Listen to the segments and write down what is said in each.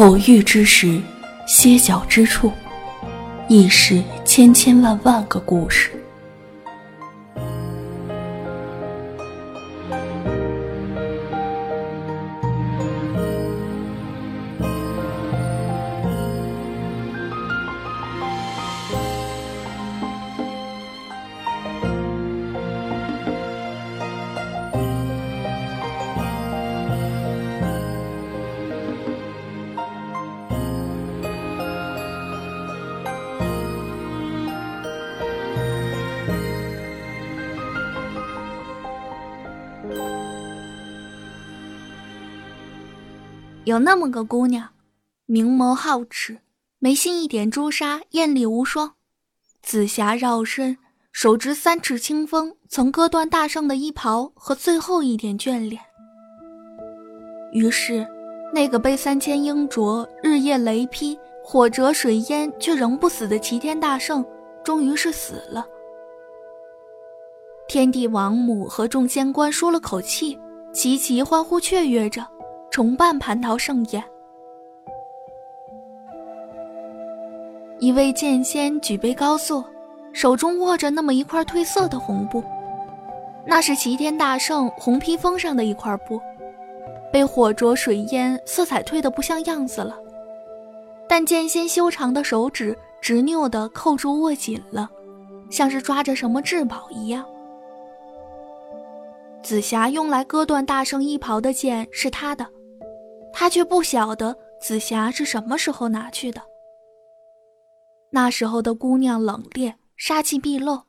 偶遇之时，歇脚之处，亦是千千万万个故事。有那么个姑娘，明眸皓齿，眉心一点朱砂，艳丽无双。紫霞绕身，手执三尺清风，曾割断大圣的衣袍和最后一点眷恋。于是，那个被三千鹰啄、日夜雷劈、火折水淹却仍不死的齐天大圣，终于是死了。天帝王母和众仙官舒了口气，齐齐欢呼雀跃着。重办蟠桃盛宴，一位剑仙举杯高坐，手中握着那么一块褪色的红布，那是齐天大圣红披风上的一块布，被火灼水淹，色彩褪得不像样子了。但剑仙修长的手指执拗地扣住握紧了，像是抓着什么至宝一样。紫霞用来割断大圣衣袍的剑是他的。他却不晓得紫霞是什么时候拿去的。那时候的姑娘冷冽，杀气毕露，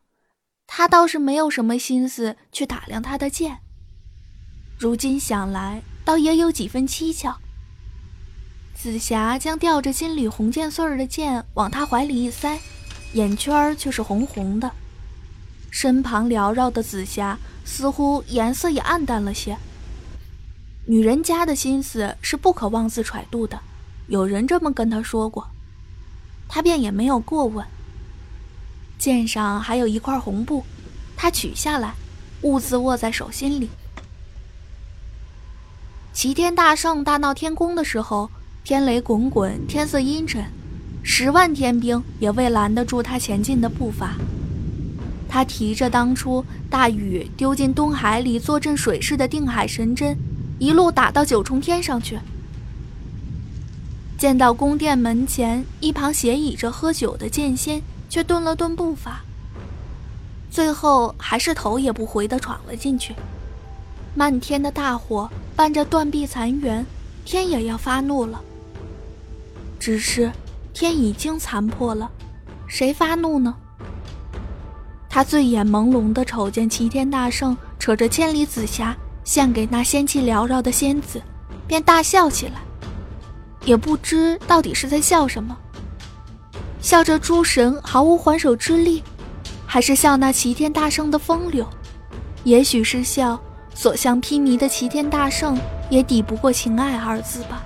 他倒是没有什么心思去打量她的剑。如今想来，倒也有几分蹊跷。紫霞将吊着金缕红剑穗儿的剑往他怀里一塞，眼圈却是红红的。身旁缭绕的紫霞，似乎颜色也暗淡了些。女人家的心思是不可妄自揣度的，有人这么跟他说过，他便也没有过问。剑上还有一块红布，他取下来，兀自握在手心里。齐天大圣大闹天宫的时候，天雷滚滚，天色阴沉，十万天兵也未拦得住他前进的步伐。他提着当初大禹丢进东海里坐镇水势的定海神针。一路打到九重天上去，见到宫殿门前一旁斜倚着喝酒的剑仙，却顿了顿步伐。最后还是头也不回地闯了进去。漫天的大火伴着断壁残垣，天也要发怒了。只是天已经残破了，谁发怒呢？他醉眼朦胧地瞅见齐天大圣扯着千里紫霞。献给那仙气缭绕的仙子，便大笑起来，也不知到底是在笑什么，笑这诸神毫无还手之力，还是笑那齐天大圣的风流？也许是笑所向披靡的齐天大圣也抵不过情爱二字吧。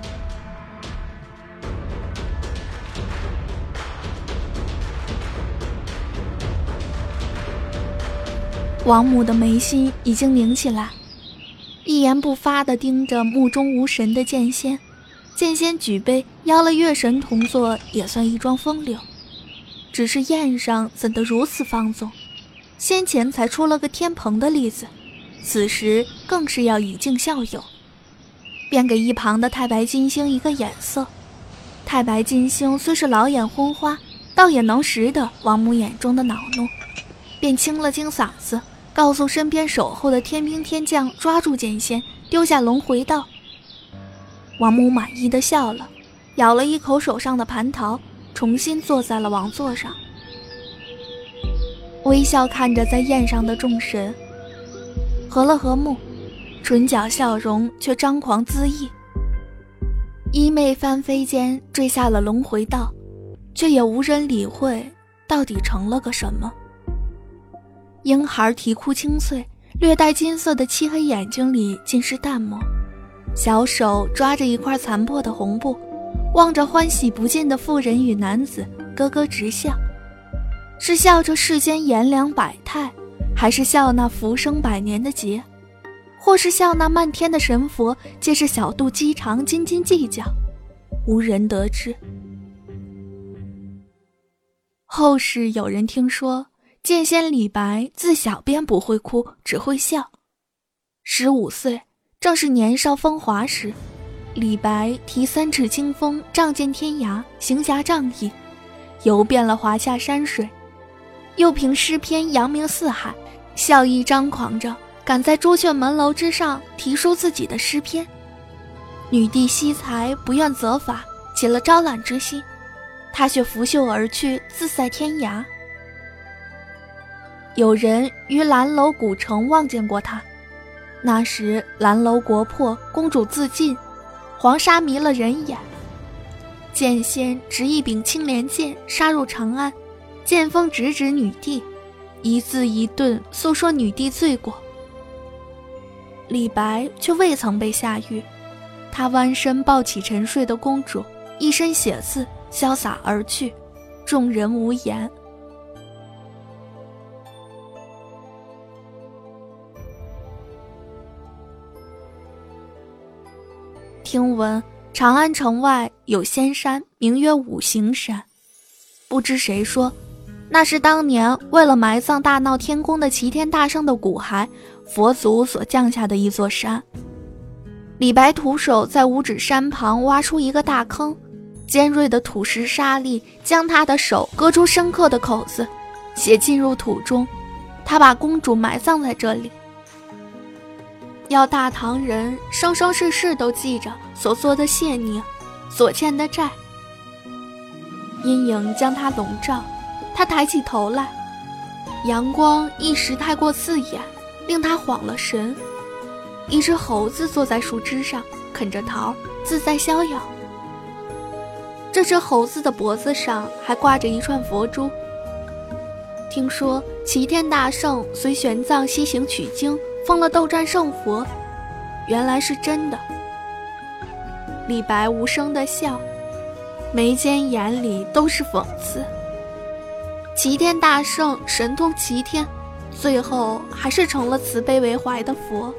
王母的眉心已经拧起来。一言不发地盯着目中无神的剑仙，剑仙举杯邀了月神同坐，也算一桩风流。只是宴上怎得如此放纵？先前才出了个天蓬的例子，此时更是要以儆效尤。便给一旁的太白金星一个眼色。太白金星虽是老眼昏花，倒也能识得王母眼中的恼怒，便清了清嗓子。告诉身边守候的天兵天将，抓住剑仙，丢下龙回道。王母满意的笑了，咬了一口手上的蟠桃，重新坐在了王座上，微笑看着在宴上的众神，合了合目，唇角笑容却张狂恣意。衣袂翻飞间坠下了龙回道，却也无人理会，到底成了个什么。婴孩啼哭清脆，略带金色的漆黑眼睛里尽是淡漠，小手抓着一块残破的红布，望着欢喜不尽的妇人与男子，咯咯直笑。是笑这世间炎凉百态，还是笑那浮生百年的劫，或是笑那漫天的神佛皆是小肚鸡肠，斤斤计较？无人得知。后世有人听说，剑仙李白自小便不会哭，只会笑。十五岁，正是年少风华时，李白提三尺清风，仗剑天涯，行侠仗义，游遍了华夏山水，又凭诗篇扬名四海，笑意张狂着，敢在朱雀门楼之上题书自己的诗篇。女帝惜才，不愿责罚，起了招揽之心。他却拂袖而去，自在天涯。有人于蓝楼古城望见过他，那时蓝楼国破，公主自尽，黄沙迷了人眼。剑仙执一柄青莲剑，杀入长安，剑锋直指女帝，一字一顿诉说女帝罪过。李白却未曾被下狱，他弯身抱起沉睡的公主，一身血渍。潇洒而去，众人无言。听闻长安城外有仙山，名曰五行山。不知谁说，那是当年为了埋葬大闹天宫的齐天大圣的骨骸，佛祖所降下的一座山。李白徒手在五指山旁挖出一个大坑。尖锐的土石沙砾将他的手割出深刻的口子，血进入土中。他把公主埋葬在这里，要大唐人生生世世都记着所做的谢孽，所欠的债。阴影将他笼罩，他抬起头来，阳光一时太过刺眼，令他晃了神。一只猴子坐在树枝上，啃着桃，自在逍遥。这只猴子的脖子上还挂着一串佛珠。听说齐天大圣随玄奘西行取经，封了斗战胜佛，原来是真的。李白无声的笑，眉间眼里都是讽刺。齐天大圣神通齐天，最后还是成了慈悲为怀的佛，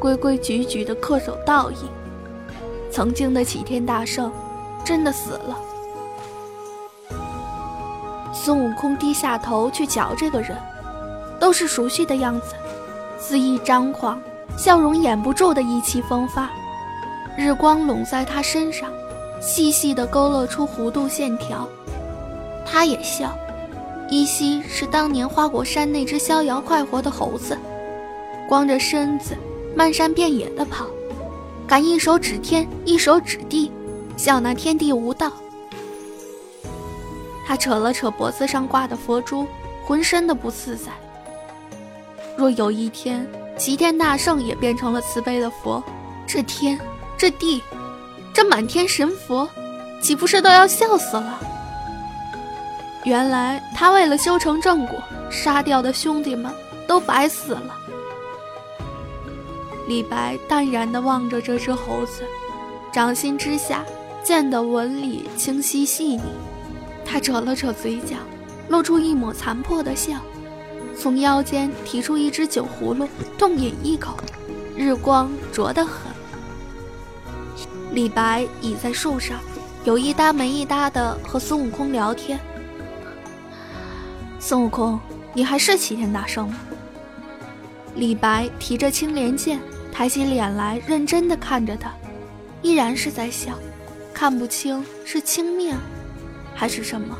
规规矩矩的恪守道义。曾经的齐天大圣。真的死了。孙悟空低下头去瞧这个人，都是熟悉的样子，恣意张狂，笑容掩不住的意气风发。日光拢在他身上，细细的勾勒出弧度线条。他也笑，依稀是当年花果山那只逍遥快活的猴子，光着身子，漫山遍野的跑，敢一手指天，一手指地。笑那天地无道。他扯了扯脖子上挂的佛珠，浑身的不自在。若有一天齐天大圣也变成了慈悲的佛，这天，这地，这满天神佛，岂不是都要笑死了？原来他为了修成正果，杀掉的兄弟们都白死了。李白淡然地望着这只猴子，掌心之下。剑的纹理清晰细腻，他扯了扯嘴角，露出一抹残破的笑，从腰间提出一只酒葫芦，痛饮一口，日光灼得很。李白倚在树上，有一搭没一搭的和孙悟空聊天。孙悟空，你还是齐天大圣吗？李白提着青莲剑，抬起脸来，认真的看着他，依然是在笑。看不清是轻蔑，还是什么。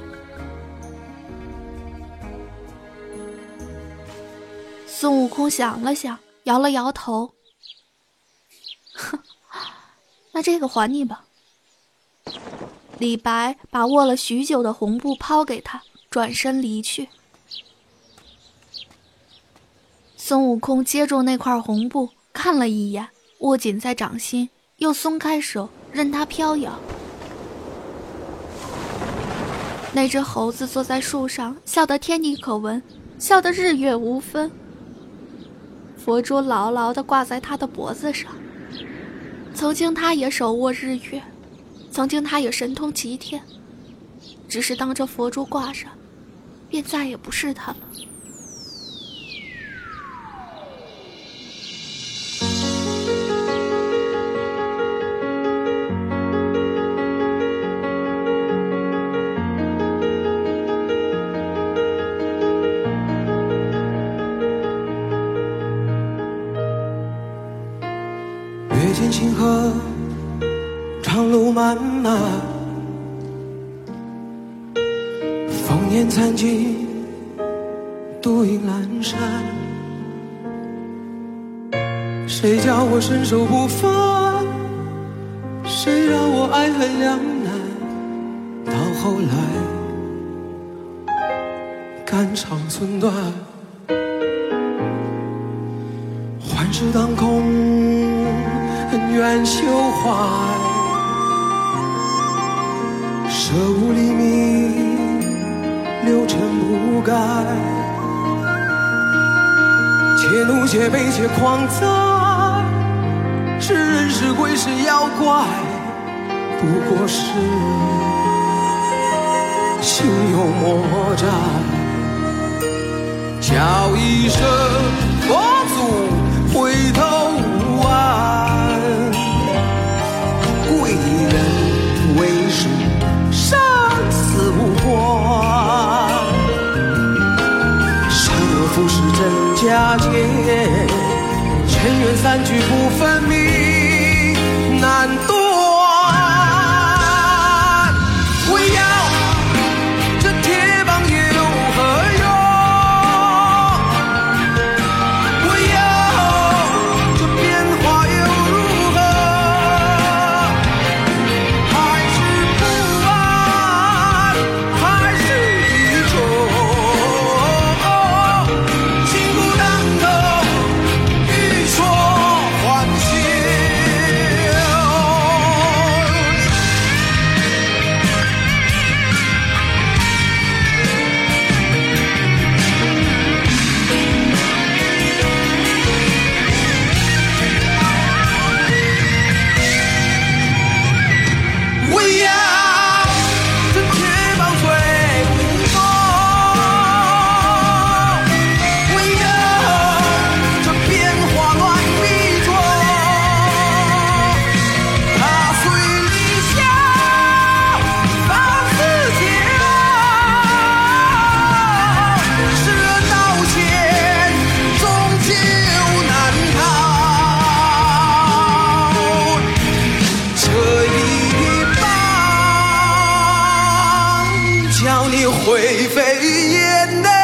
孙悟空想了想，摇了摇头。哼，那这个还你吧。李白把握了许久的红布抛给他，转身离去。孙悟空接住那块红布，看了一眼，握紧在掌心，又松开手。任它飘摇。那只猴子坐在树上，笑得天地可闻，笑得日月无分。佛珠牢牢地挂在他的脖子上。曾经他也手握日月，曾经他也神通齐天。只是当这佛珠挂上，便再也不是他了。漫漫，烽烟残尽，独影阑珊。谁叫我身手不凡？谁让我爱恨两难？到后来，肝肠寸断。幻世当空，恩怨休怀。舍吾黎明，六尘不改。且怒且悲且狂哉，是人是鬼是妖怪，不过是心有魔债。叫一声散聚不分明，你灰飞烟灭。